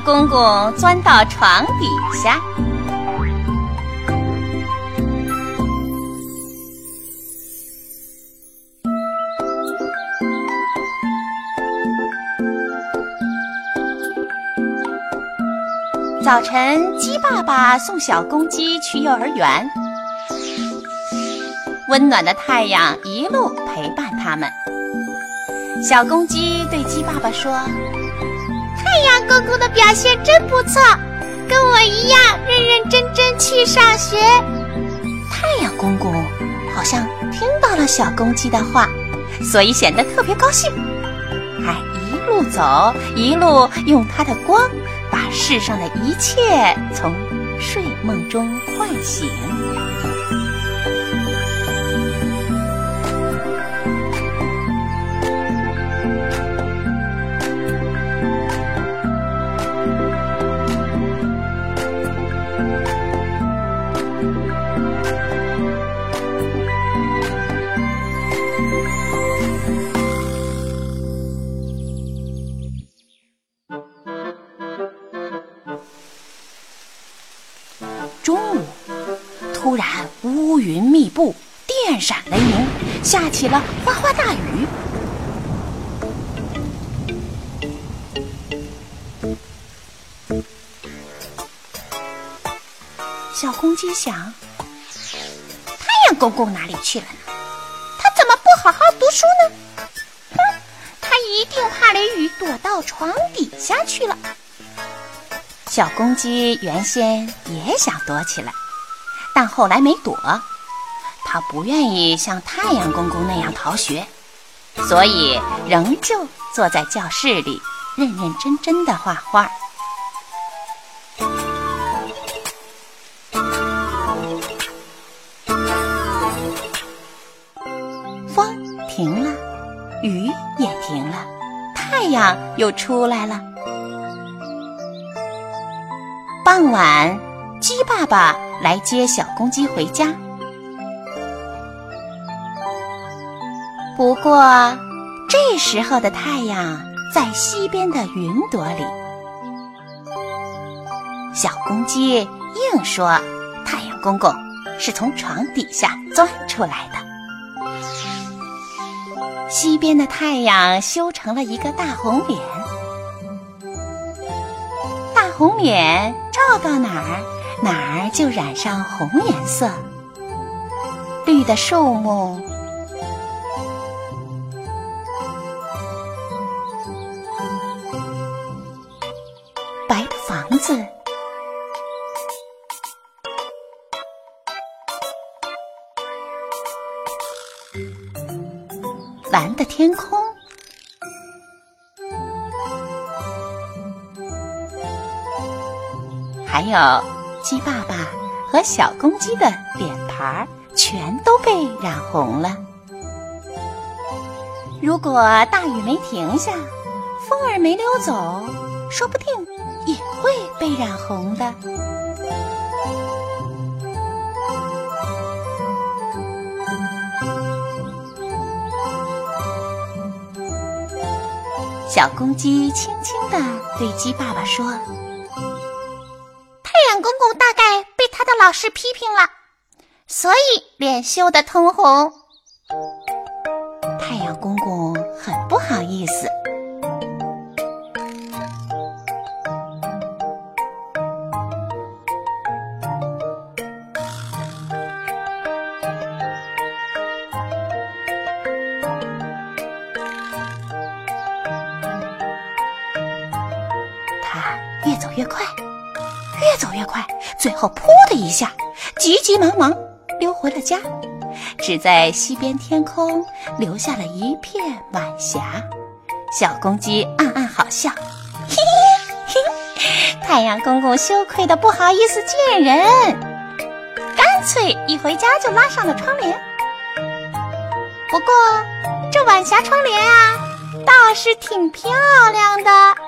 公公钻到床底下。早晨，鸡爸爸送小公鸡去幼儿园，温暖的太阳一路陪伴他们。小公鸡对鸡爸爸说。太阳公公的表现真不错，跟我一样认认真真去上学。太阳公公好像听到了小公鸡的话，所以显得特别高兴，还一路走，一路用他的光把世上的一切从睡梦中唤醒。突然乌云密布，电闪雷鸣，下起了哗哗大雨。小公鸡想：太阳公公哪里去了呢？他怎么不好好读书呢？哼，他一定怕雷雨，躲到床底下去了。小公鸡原先也想躲起来，但后来没躲。他不愿意像太阳公公那样逃学，所以仍旧坐在教室里，认认真真的画画。风停了，雨也停了，太阳又出来了。傍晚，鸡爸爸来接小公鸡回家。不过，这时候的太阳在西边的云朵里。小公鸡硬说：“太阳公公是从床底下钻出来的。”西边的太阳修成了一个大红脸，大红脸。照到哪儿，哪儿就染上红颜色。绿的树木，白的房子，蓝的天空。还有鸡爸爸和小公鸡的脸盘儿全都被染红了。如果大雨没停下，风儿没溜走，说不定也会被染红的。小公鸡轻轻地对鸡爸爸说。老师批评了，所以脸羞得通红。太阳公公很不好意思。他越走越快。越走越快，最后噗的一下，急急忙忙溜回了家，只在西边天空留下了一片晚霞。小公鸡暗暗好笑，嘿嘿嘿，太阳公公羞愧的不好意思见人，干脆一回家就拉上了窗帘。不过这晚霞窗帘啊，倒是挺漂亮的。